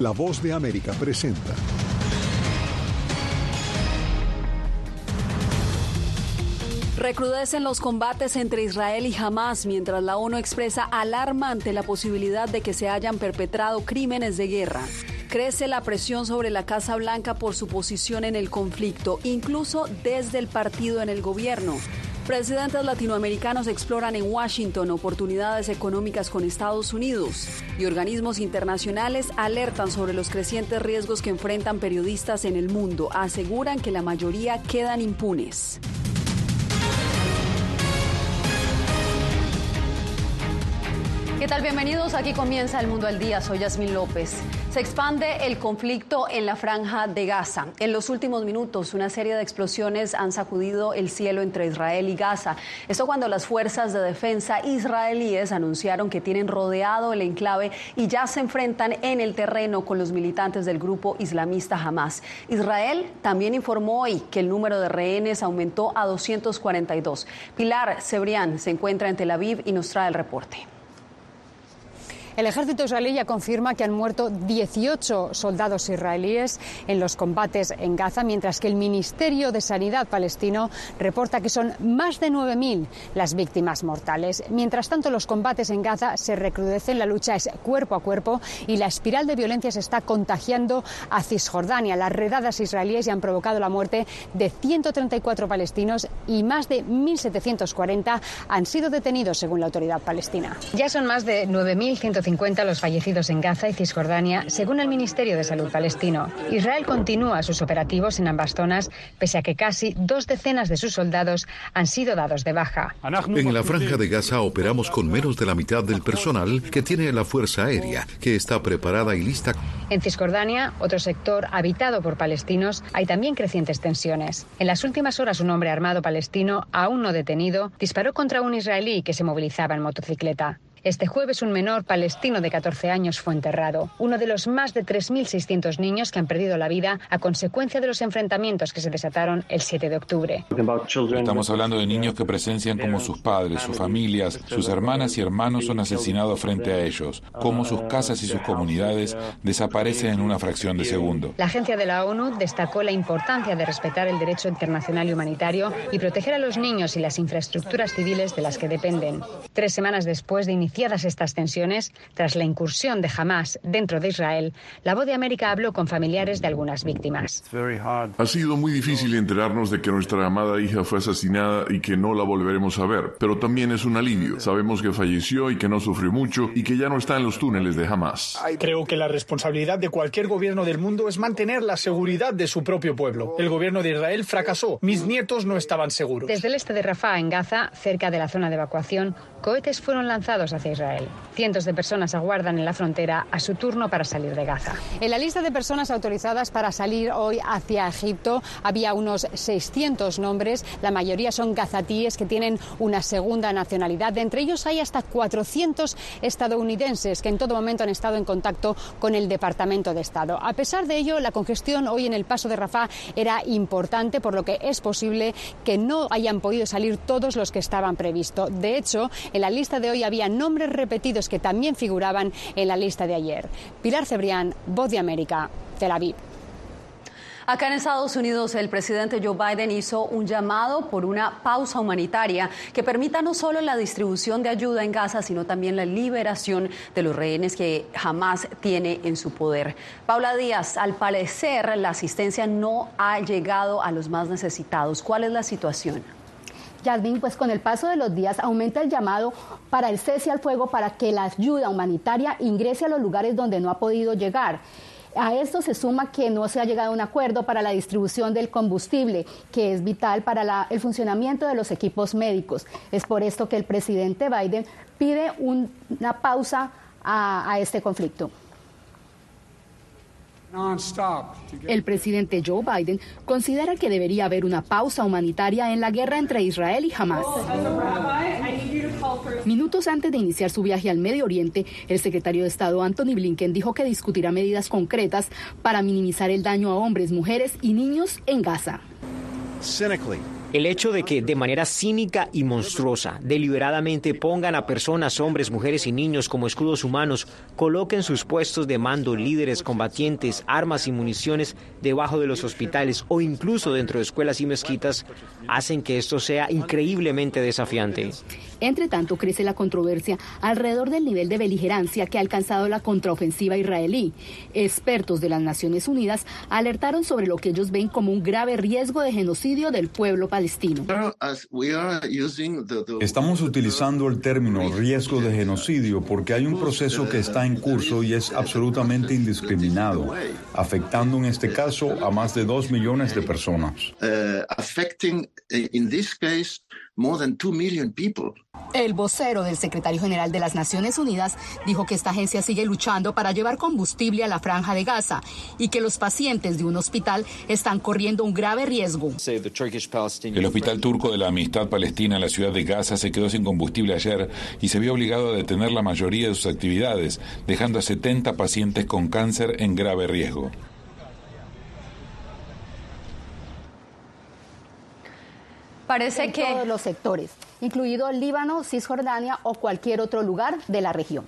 La voz de América presenta. Recrudecen los combates entre Israel y Hamas mientras la ONU expresa alarma ante la posibilidad de que se hayan perpetrado crímenes de guerra. Crece la presión sobre la Casa Blanca por su posición en el conflicto, incluso desde el partido en el gobierno. Presidentes latinoamericanos exploran en Washington oportunidades económicas con Estados Unidos y organismos internacionales alertan sobre los crecientes riesgos que enfrentan periodistas en el mundo. Aseguran que la mayoría quedan impunes. ¿Qué tal? Bienvenidos. Aquí comienza El Mundo al Día. Soy Yasmín López. Se expande el conflicto en la franja de Gaza. En los últimos minutos, una serie de explosiones han sacudido el cielo entre Israel y Gaza. Esto cuando las fuerzas de defensa israelíes anunciaron que tienen rodeado el enclave y ya se enfrentan en el terreno con los militantes del grupo islamista Hamas. Israel también informó hoy que el número de rehenes aumentó a 242. Pilar Cebrián se encuentra en Tel Aviv y nos trae el reporte. El ejército israelí ya confirma que han muerto 18 soldados israelíes en los combates en Gaza, mientras que el Ministerio de Sanidad palestino reporta que son más de 9.000 las víctimas mortales. Mientras tanto, los combates en Gaza se recrudecen, la lucha es cuerpo a cuerpo y la espiral de violencia se está contagiando a Cisjordania. Las redadas israelíes ya han provocado la muerte de 134 palestinos y más de 1.740 han sido detenidos, según la autoridad palestina. Ya son más de 9.150 50 los fallecidos en Gaza y Cisjordania, según el Ministerio de Salud palestino. Israel continúa sus operativos en ambas zonas, pese a que casi dos decenas de sus soldados han sido dados de baja. En la franja de Gaza operamos con menos de la mitad del personal que tiene la Fuerza Aérea, que está preparada y lista. En Cisjordania, otro sector habitado por palestinos, hay también crecientes tensiones. En las últimas horas, un hombre armado palestino, aún no detenido, disparó contra un israelí que se movilizaba en motocicleta. Este jueves un menor palestino de 14 años fue enterrado, uno de los más de 3.600 niños que han perdido la vida a consecuencia de los enfrentamientos que se desataron el 7 de octubre. Estamos hablando de niños que presencian cómo sus padres, sus familias, sus hermanas y hermanos son asesinados frente a ellos, cómo sus casas y sus comunidades desaparecen en una fracción de segundo. La agencia de la ONU destacó la importancia de respetar el derecho internacional y humanitario y proteger a los niños y las infraestructuras civiles de las que dependen. Tres semanas después de iniciar Iniciadas estas tensiones, tras la incursión de Hamas dentro de Israel, la voz de América habló con familiares de algunas víctimas. Ha sido muy difícil enterarnos de que nuestra amada hija fue asesinada y que no la volveremos a ver, pero también es un alivio. Sabemos que falleció y que no sufrió mucho y que ya no está en los túneles de Hamas. Creo que la responsabilidad de cualquier gobierno del mundo es mantener la seguridad de su propio pueblo. El gobierno de Israel fracasó. Mis nietos no estaban seguros. Desde el este de Rafah, en Gaza, cerca de la zona de evacuación, cohetes fueron lanzados hacia Israel. Cientos de personas aguardan en la frontera a su turno para salir de Gaza. En la lista de personas autorizadas para salir hoy hacia Egipto había unos 600 nombres. La mayoría son gazatíes que tienen una segunda nacionalidad. De entre ellos hay hasta 400 estadounidenses que en todo momento han estado en contacto con el Departamento de Estado. A pesar de ello, la congestión hoy en el paso de Rafah era importante, por lo que es posible que no hayan podido salir todos los que estaban previstos. De hecho, en la lista de hoy había nombres repetidos que también figuraban en la lista de ayer. Pilar Cebrián, Voz de América, Tel Aviv. Acá en Estados Unidos, el presidente Joe Biden hizo un llamado por una pausa humanitaria que permita no solo la distribución de ayuda en Gaza, sino también la liberación de los rehenes que jamás tiene en su poder. Paula Díaz, al parecer, la asistencia no ha llegado a los más necesitados. ¿Cuál es la situación? Yasmin, pues con el paso de los días aumenta el llamado para el cese al fuego para que la ayuda humanitaria ingrese a los lugares donde no ha podido llegar. A esto se suma que no se ha llegado a un acuerdo para la distribución del combustible, que es vital para el funcionamiento de los equipos médicos. Es por esto que el presidente Biden pide una pausa a este conflicto. El presidente Joe Biden considera que debería haber una pausa humanitaria en la guerra entre Israel y Hamas. Minutos antes de iniciar su viaje al Medio Oriente, el secretario de Estado Anthony Blinken dijo que discutirá medidas concretas para minimizar el daño a hombres, mujeres y niños en Gaza. El hecho de que de manera cínica y monstruosa, deliberadamente pongan a personas, hombres, mujeres y niños como escudos humanos, coloquen sus puestos de mando, líderes, combatientes, armas y municiones debajo de los hospitales o incluso dentro de escuelas y mezquitas, hacen que esto sea increíblemente desafiante. Entre tanto, crece la controversia alrededor del nivel de beligerancia que ha alcanzado la contraofensiva israelí. Expertos de las Naciones Unidas alertaron sobre lo que ellos ven como un grave riesgo de genocidio del pueblo palestino. Estamos utilizando el término riesgo de genocidio porque hay un proceso que está en curso y es absolutamente indiscriminado, afectando en este caso a más de dos millones de personas. Uh, el vocero del secretario general de las Naciones Unidas dijo que esta agencia sigue luchando para llevar combustible a la franja de Gaza y que los pacientes de un hospital están corriendo un grave riesgo. El hospital turco de la Amistad Palestina en la ciudad de Gaza se quedó sin combustible ayer y se vio obligado a detener la mayoría de sus actividades, dejando a 70 pacientes con cáncer en grave riesgo. Parece que todos los sectores, incluido Líbano, Cisjordania o cualquier otro lugar de la región.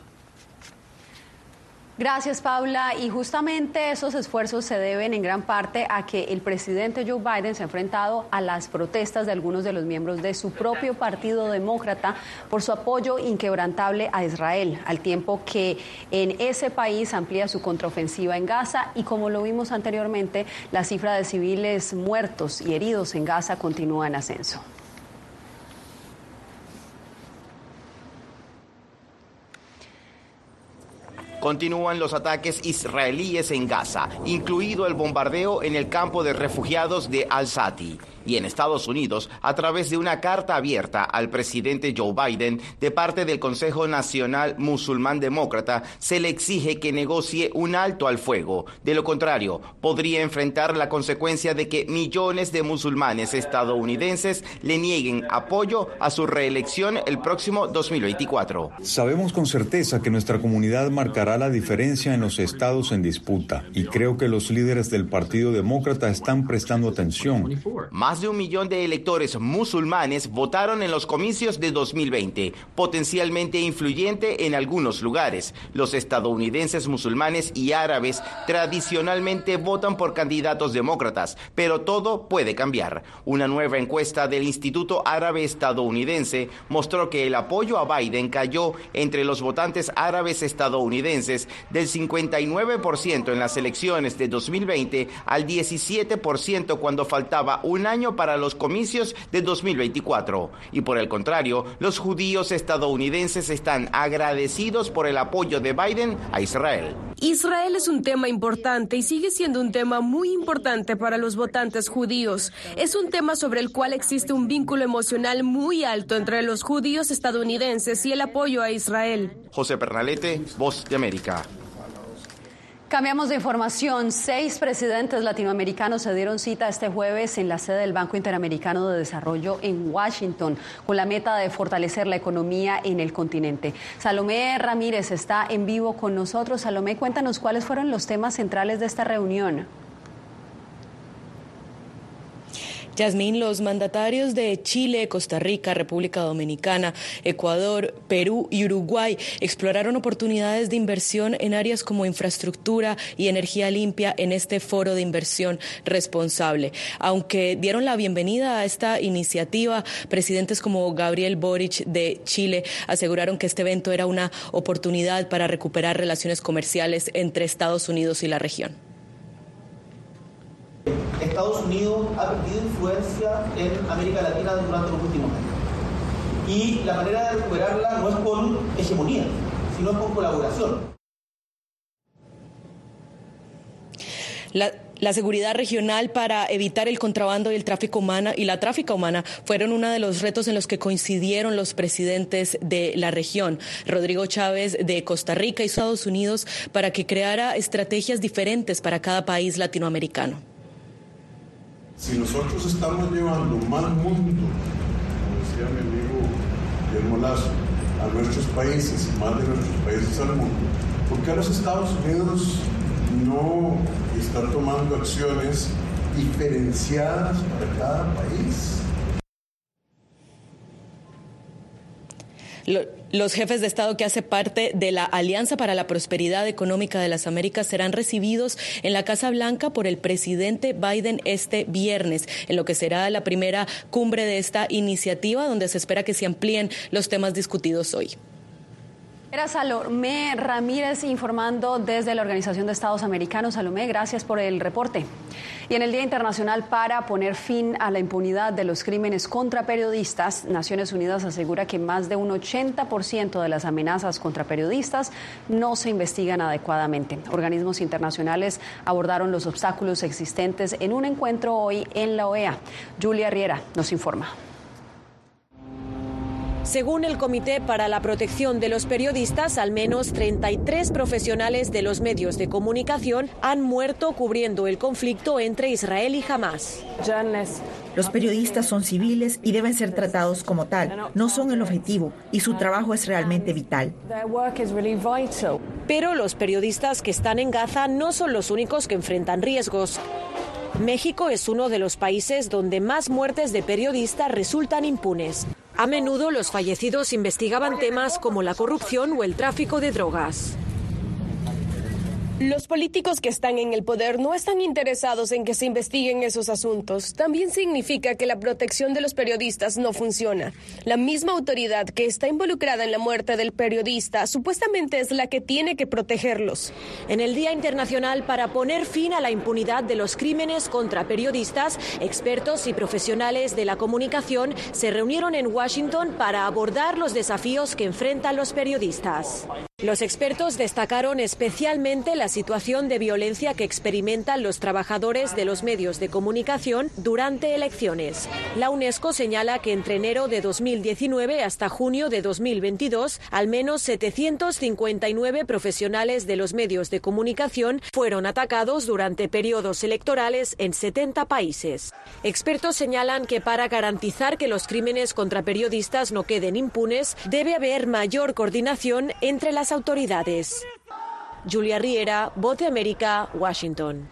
Gracias, Paula. Y justamente esos esfuerzos se deben en gran parte a que el presidente Joe Biden se ha enfrentado a las protestas de algunos de los miembros de su propio Partido Demócrata por su apoyo inquebrantable a Israel, al tiempo que en ese país amplía su contraofensiva en Gaza y como lo vimos anteriormente, la cifra de civiles muertos y heridos en Gaza continúa en ascenso. Continúan los ataques israelíes en Gaza, incluido el bombardeo en el campo de refugiados de Al-Sati y en Estados Unidos a través de una carta abierta al presidente Joe Biden de parte del Consejo Nacional Musulmán Demócrata se le exige que negocie un alto al fuego. De lo contrario, podría enfrentar la consecuencia de que millones de musulmanes estadounidenses le nieguen apoyo a su reelección el próximo 2024. Sabemos con certeza que nuestra comunidad marcará la diferencia en los estados en disputa y creo que los líderes del Partido Demócrata están prestando atención. Más de un millón de electores musulmanes votaron en los comicios de 2020, potencialmente influyente en algunos lugares. Los estadounidenses musulmanes y árabes tradicionalmente votan por candidatos demócratas, pero todo puede cambiar. Una nueva encuesta del Instituto Árabe Estadounidense mostró que el apoyo a Biden cayó entre los votantes árabes estadounidenses del 59% en las elecciones de 2020 al 17% cuando faltaba un año para los comicios de 2024. Y por el contrario, los judíos estadounidenses están agradecidos por el apoyo de Biden a Israel. Israel es un tema importante y sigue siendo un tema muy importante para los votantes judíos. Es un tema sobre el cual existe un vínculo emocional muy alto entre los judíos estadounidenses y el apoyo a Israel. José Pernalete, Voz de América. Cambiamos de información. Seis presidentes latinoamericanos se dieron cita este jueves en la sede del Banco Interamericano de Desarrollo en Washington con la meta de fortalecer la economía en el continente. Salomé Ramírez está en vivo con nosotros. Salomé, cuéntanos cuáles fueron los temas centrales de esta reunión. Yasmín, los mandatarios de Chile, Costa Rica, República Dominicana, Ecuador, Perú y Uruguay exploraron oportunidades de inversión en áreas como infraestructura y energía limpia en este foro de inversión responsable. Aunque dieron la bienvenida a esta iniciativa, presidentes como Gabriel Boric de Chile aseguraron que este evento era una oportunidad para recuperar relaciones comerciales entre Estados Unidos y la región. Estados Unidos ha perdido influencia en América Latina durante los últimos años. Y la manera de recuperarla no es con hegemonía, sino con colaboración. La, seguridad regional para evitar el contrabando y el tráfico humana y la tráfica humana fueron uno de los retos en los que coincidieron los presidentes de la región. Rodrigo Chávez de Costa Rica y Estados Unidos para que creara estrategias diferentes para cada país latinoamericano. Si nosotros estamos llevando mal mundo, como decía mi amigo Guillermo Lazo, a nuestros países y más de nuestros países al mundo, ¿por qué los Estados Unidos no están tomando acciones diferenciadas para cada país? Los jefes de Estado que hacen parte de la Alianza para la Prosperidad Económica de las Américas serán recibidos en la Casa Blanca por el presidente Biden este viernes, en lo que será la primera cumbre de esta iniciativa, donde se espera que se amplíen los temas discutidos hoy. Era Salomé Ramírez informando desde la Organización de Estados Americanos. Salomé, gracias por el reporte. Y en el Día Internacional para poner fin a la impunidad de los crímenes contra periodistas, Naciones Unidas asegura que más de un 80% de las amenazas contra periodistas no se investigan adecuadamente. Organismos internacionales abordaron los obstáculos existentes en un encuentro hoy en la OEA. Julia Riera nos informa. Según el Comité para la Protección de los Periodistas, al menos 33 profesionales de los medios de comunicación han muerto cubriendo el conflicto entre Israel y Hamas. Los periodistas son civiles y deben ser tratados como tal. No son el objetivo y su trabajo es realmente vital. Pero los periodistas que están en Gaza no son los únicos que enfrentan riesgos. México es uno de los países donde más muertes de periodistas resultan impunes. A menudo los fallecidos investigaban temas como la corrupción o el tráfico de drogas. Los políticos que están en el poder no están interesados en que se investiguen esos asuntos. También significa que la protección de los periodistas no funciona. La misma autoridad que está involucrada en la muerte del periodista supuestamente es la que tiene que protegerlos. En el Día Internacional para poner fin a la impunidad de los crímenes contra periodistas, expertos y profesionales de la comunicación se reunieron en Washington para abordar los desafíos que enfrentan los periodistas. Los expertos destacaron especialmente la situación de violencia que experimentan los trabajadores de los medios de comunicación durante elecciones. La UNESCO señala que entre enero de 2019 hasta junio de 2022, al menos 759 profesionales de los medios de comunicación fueron atacados durante periodos electorales en 70 países. Expertos señalan que para garantizar que los crímenes contra periodistas no queden impunes, debe haber mayor coordinación entre las autoridades. Julia Riera, de América, Washington.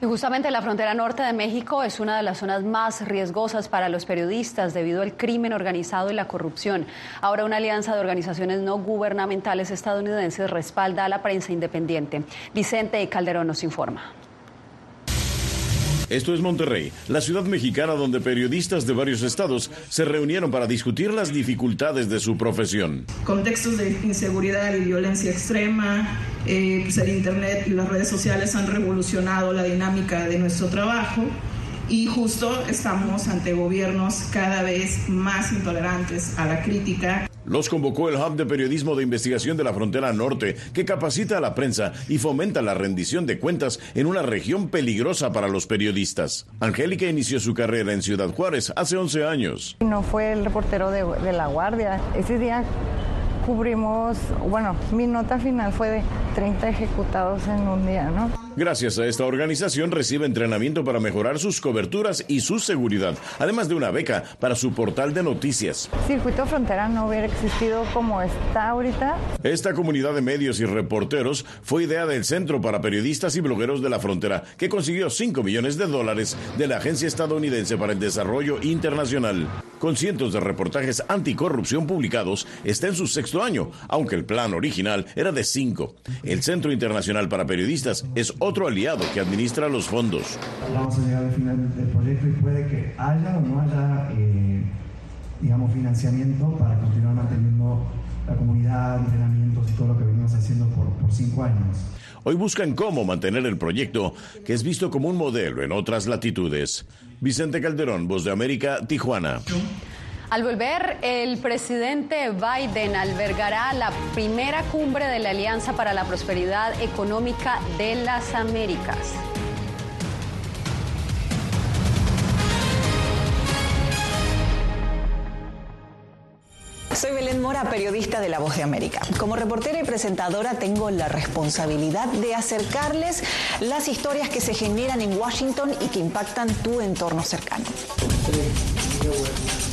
Y justamente la frontera norte de México es una de las zonas más riesgosas para los periodistas debido al crimen organizado y la corrupción. Ahora una alianza de organizaciones no gubernamentales estadounidenses respalda a la prensa independiente. Vicente Calderón nos informa. Esto es Monterrey, la ciudad mexicana donde periodistas de varios estados se reunieron para discutir las dificultades de su profesión. Contextos de inseguridad y violencia extrema, eh, pues el Internet y las redes sociales han revolucionado la dinámica de nuestro trabajo y justo estamos ante gobiernos cada vez más intolerantes a la crítica. Los convocó el Hub de Periodismo de Investigación de la Frontera Norte, que capacita a la prensa y fomenta la rendición de cuentas en una región peligrosa para los periodistas. Angélica inició su carrera en Ciudad Juárez hace 11 años. No fue el reportero de, de La Guardia. Ese día cubrimos, bueno, mi nota final fue de 30 ejecutados en un día, ¿no? Gracias a esta organización recibe entrenamiento para mejorar sus coberturas y su seguridad, además de una beca para su portal de noticias. Circuito Frontera no hubiera existido como está ahorita. Esta comunidad de medios y reporteros fue idea del Centro para Periodistas y Blogueros de la Frontera, que consiguió 5 millones de dólares de la Agencia Estadounidense para el Desarrollo Internacional. Con cientos de reportajes anticorrupción publicados, está en su sexto año, aunque el plan original era de cinco. El Centro Internacional para Periodistas es otro aliado que administra los fondos. Vamos a llegar al final del proyecto y puede que haya o no haya, eh, digamos, financiamiento para continuar manteniendo la comunidad, entrenamientos y todo lo que venimos haciendo por, por cinco años. Hoy buscan cómo mantener el proyecto, que es visto como un modelo en otras latitudes. Vicente Calderón, Voz de América, Tijuana. Al volver, el presidente Biden albergará la primera cumbre de la Alianza para la Prosperidad Económica de las Américas. Soy Belén Mora, periodista de La Voz de América. Como reportera y presentadora tengo la responsabilidad de acercarles las historias que se generan en Washington y que impactan tu entorno cercano.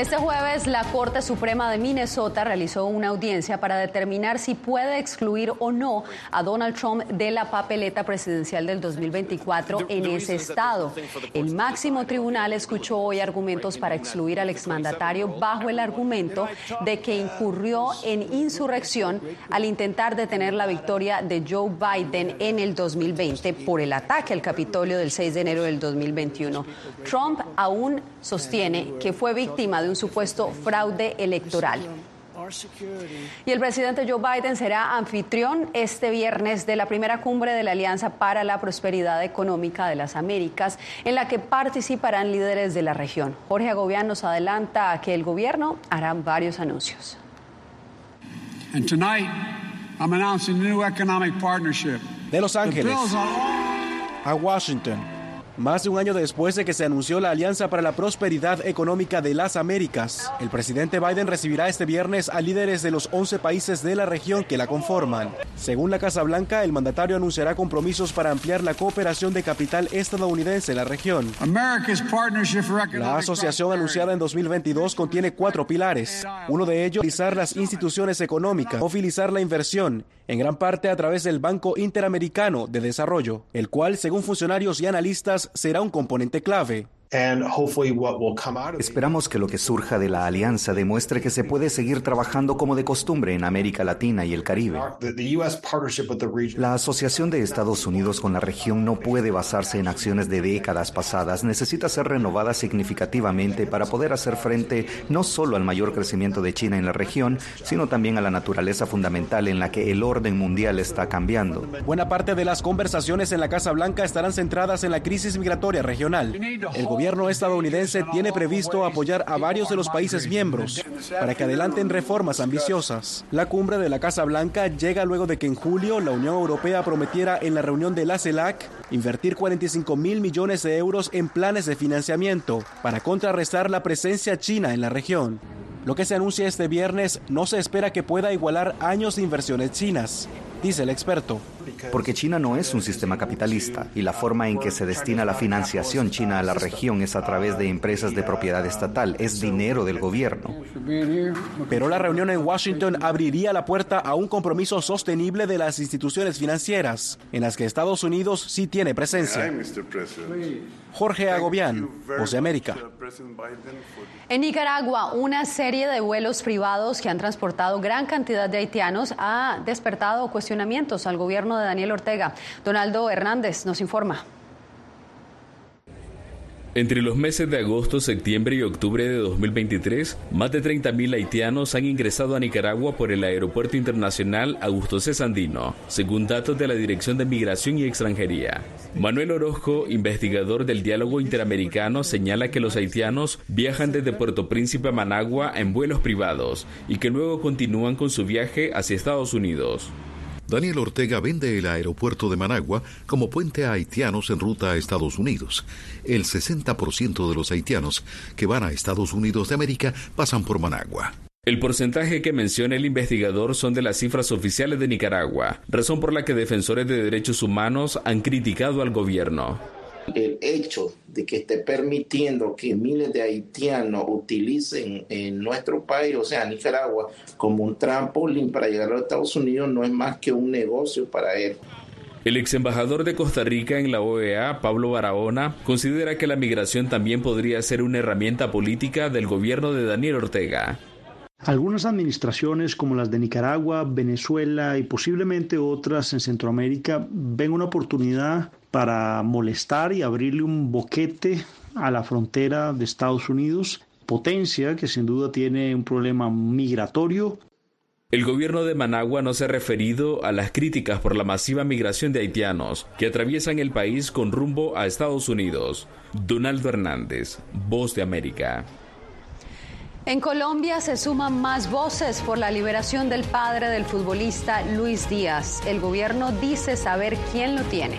Este jueves, la Corte Suprema de Minnesota realizó una audiencia para determinar si puede excluir o no a Donald Trump de la papeleta presidencial del 2024 en ese estado. El máximo tribunal escuchó hoy argumentos para excluir al exmandatario bajo el argumento de que incurrió en insurrección al intentar detener la victoria de Joe Biden en el 2020 por el ataque al Capitolio del 6 de enero del 2021. Trump aún sostiene que fue víctima de un supuesto fraude electoral. Y el presidente Joe Biden será anfitrión este viernes de la primera cumbre de la Alianza para la Prosperidad Económica de las Américas, en la que participarán líderes de la región. Jorge Agobián nos adelanta que el gobierno hará varios anuncios. De Los Ángeles a Washington más de un año después de que se anunció la Alianza para la Prosperidad Económica de las Américas, el presidente Biden recibirá este viernes a líderes de los 11 países de la región que la conforman. Según la Casa Blanca, el mandatario anunciará compromisos para ampliar la cooperación de capital estadounidense en la región. La asociación anunciada en 2022 contiene cuatro pilares. Uno de ellos, utilizar las instituciones económicas, movilizar la inversión, en gran parte a través del Banco Interamericano de Desarrollo, el cual, según funcionarios y analistas, será un componente clave. Esperamos que lo que surja de la alianza demuestre que se puede seguir trabajando como de costumbre en América Latina y el Caribe. La asociación de Estados Unidos con la región no puede basarse en acciones de décadas pasadas, necesita ser renovada significativamente para poder hacer frente no solo al mayor crecimiento de China en la región, sino también a la naturaleza fundamental en la que el orden mundial está cambiando. Buena parte de las conversaciones en la Casa Blanca estarán centradas en la crisis migratoria regional. El gobierno estadounidense tiene previsto apoyar a varios de los países miembros para que adelanten reformas ambiciosas. La cumbre de la Casa Blanca llega luego de que en julio la Unión Europea prometiera en la reunión de la CELAC invertir 45 mil millones de euros en planes de financiamiento para contrarrestar la presencia china en la región. Lo que se anuncia este viernes no se espera que pueda igualar años de inversiones chinas dice el experto. Porque China no es un sistema capitalista y la forma en que se destina la financiación china a la región es a través de empresas de propiedad estatal, es dinero del gobierno. Pero la reunión en Washington abriría la puerta a un compromiso sostenible de las instituciones financieras, en las que Estados Unidos sí tiene presencia. Jorge Agobián, Voz de América. En Nicaragua, una serie de vuelos privados que han transportado gran cantidad de haitianos ha despertado cuestionamientos al gobierno de Daniel Ortega. Donaldo Hernández nos informa. Entre los meses de agosto, septiembre y octubre de 2023, más de 30.000 haitianos han ingresado a Nicaragua por el Aeropuerto Internacional Augusto C. Sandino, según datos de la Dirección de Migración y Extranjería. Manuel Orozco, investigador del diálogo interamericano, señala que los haitianos viajan desde Puerto Príncipe a Managua en vuelos privados y que luego continúan con su viaje hacia Estados Unidos. Daniel Ortega vende el aeropuerto de Managua como puente a haitianos en ruta a Estados Unidos. El 60% de los haitianos que van a Estados Unidos de América pasan por Managua. El porcentaje que menciona el investigador son de las cifras oficiales de Nicaragua, razón por la que defensores de derechos humanos han criticado al gobierno el hecho de que esté permitiendo que miles de haitianos utilicen en nuestro país, o sea, Nicaragua, como un trampolín para llegar a los Estados Unidos no es más que un negocio para él. El ex embajador de Costa Rica en la OEA, Pablo Barahona, considera que la migración también podría ser una herramienta política del gobierno de Daniel Ortega. Algunas administraciones como las de Nicaragua, Venezuela y posiblemente otras en Centroamérica ven una oportunidad para molestar y abrirle un boquete a la frontera de Estados Unidos, potencia que sin duda tiene un problema migratorio. El gobierno de Managua no se ha referido a las críticas por la masiva migración de haitianos que atraviesan el país con rumbo a Estados Unidos. Donaldo Hernández, Voz de América. En Colombia se suman más voces por la liberación del padre del futbolista Luis Díaz. El gobierno dice saber quién lo tiene.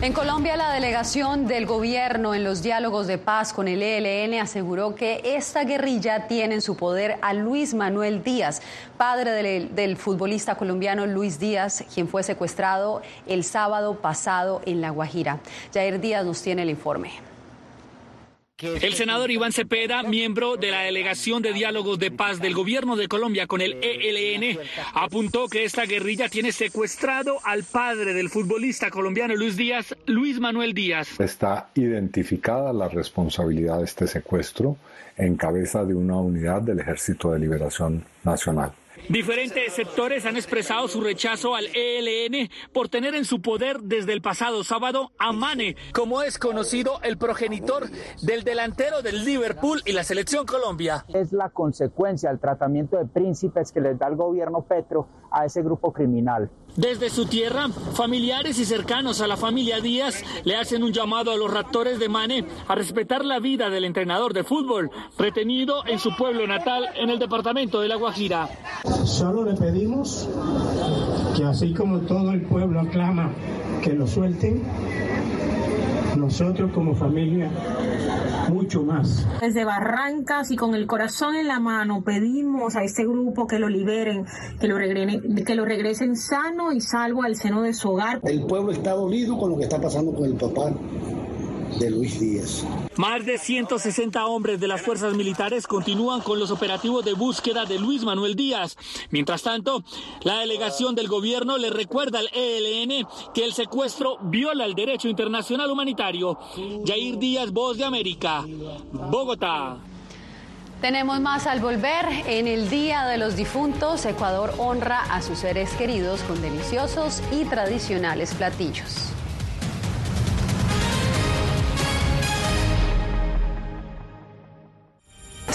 En Colombia, la delegación del gobierno en los diálogos de paz con el ELN aseguró que esta guerrilla tiene en su poder a Luis Manuel Díaz, padre del, futbolista colombiano Luis Díaz, quien fue secuestrado el sábado pasado en La Guajira. Jair Díaz nos tiene el informe. El senador Iván Cepeda, miembro de la delegación de diálogos de paz del gobierno de Colombia con el ELN, apuntó que esta guerrilla tiene secuestrado al padre del futbolista colombiano Luis Díaz, Luis Manuel Díaz. Está identificada la responsabilidad de este secuestro en cabeza de una unidad del Ejército de Liberación Nacional. Diferentes sectores han expresado su rechazo al ELN por tener en su poder desde el pasado sábado a Mane, como es conocido el progenitor del delantero del Liverpool y la selección Colombia. Es la consecuencia del tratamiento de príncipes que les da el gobierno Petro a ese grupo criminal. Desde su tierra, familiares y cercanos a la familia Díaz le hacen un llamado a los raptores de Mane a respetar la vida del entrenador de fútbol, retenido en su pueblo natal en el departamento de La Guajira. Solo le pedimos que así como todo el pueblo aclama que lo suelten, nosotros como familia mucho más. Desde Barrancas y con el corazón en la mano pedimos a este grupo que lo liberen, que lo, regresen, que lo regresen sano y salvo al seno de su hogar. El pueblo está dolido con lo que está pasando con el papá de Luis Díaz. Más de 160 hombres de las fuerzas militares continúan con los operativos de búsqueda de Luis Manuel Díaz. Mientras tanto, la delegación del gobierno le recuerda al ELN que el secuestro viola el derecho internacional humanitario. Jair Díaz, Voz de América, Bogotá. Tenemos más al volver. En el Día de los Difuntos, Ecuador honra a sus seres queridos con deliciosos y tradicionales platillos.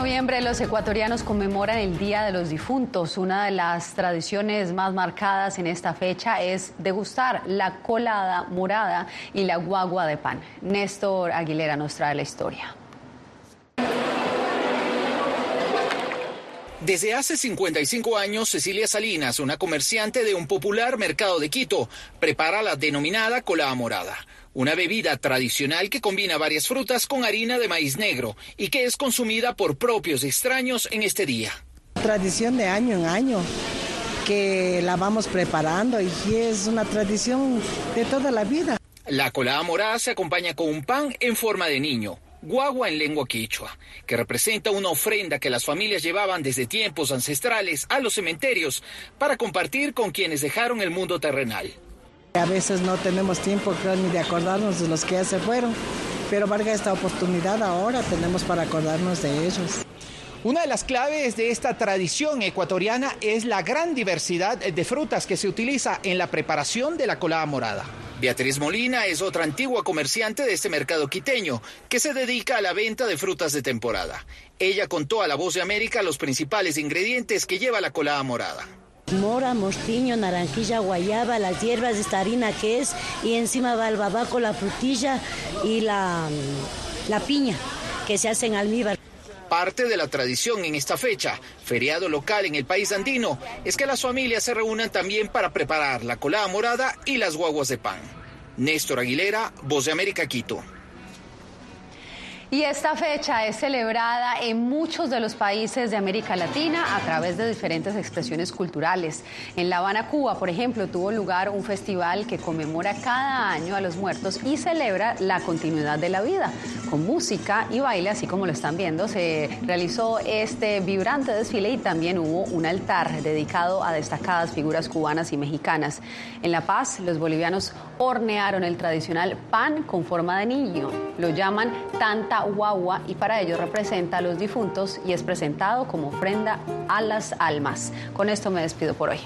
Noviembre los ecuatorianos conmemoran el Día de los Difuntos. Una de las tradiciones más marcadas en esta fecha es degustar la colada morada y la guagua de pan. Néstor Aguilera nos trae la historia. Desde hace 55 años, Cecilia Salinas, una comerciante de un popular mercado de Quito, prepara la denominada colada morada una bebida tradicional que combina varias frutas con harina de maíz negro y que es consumida por propios extraños en este día. Tradición de año en año que la vamos preparando y es una tradición de toda la vida. La colada morada se acompaña con un pan en forma de niño, guagua en lengua quichua, que representa una ofrenda que las familias llevaban desde tiempos ancestrales a los cementerios para compartir con quienes dejaron el mundo terrenal. A veces no tenemos tiempo ni de acordarnos de los que ya se fueron, pero valga esta oportunidad ahora tenemos para acordarnos de ellos. Una de las claves de esta tradición ecuatoriana es la gran diversidad de frutas que se utiliza en la preparación de la colada morada. Beatriz Molina es otra antigua comerciante de este mercado quiteño que se dedica a la venta de frutas de temporada. Ella contó a La Voz de América los principales ingredientes que lleva la colada morada mora, mostiño, naranjilla, guayaba, las hierbas de esta harina que es, y encima va el babaco, la frutilla y la, la piña, que se hacen almíbar. Parte de la tradición en esta fecha, feriado local en el país andino, es que las familias se reúnan también para preparar la colada morada y las guaguas de pan. Néstor Aguilera, Voz de América, Quito. Y esta fecha es celebrada en muchos de los países de América Latina a través de diferentes expresiones culturales. En La Habana, Cuba, por ejemplo, tuvo lugar un festival que conmemora cada año a los muertos y celebra la continuidad de la vida. Con música y baile, así como lo están viendo, se realizó este vibrante desfile y también hubo un altar dedicado a destacadas figuras cubanas y mexicanas. En La Paz, los bolivianos hornearon el tradicional pan con forma de niño. Lo llaman tanta guagua y para ello representa a los difuntos y es presentado como ofrenda a las almas. Con esto me despido por hoy.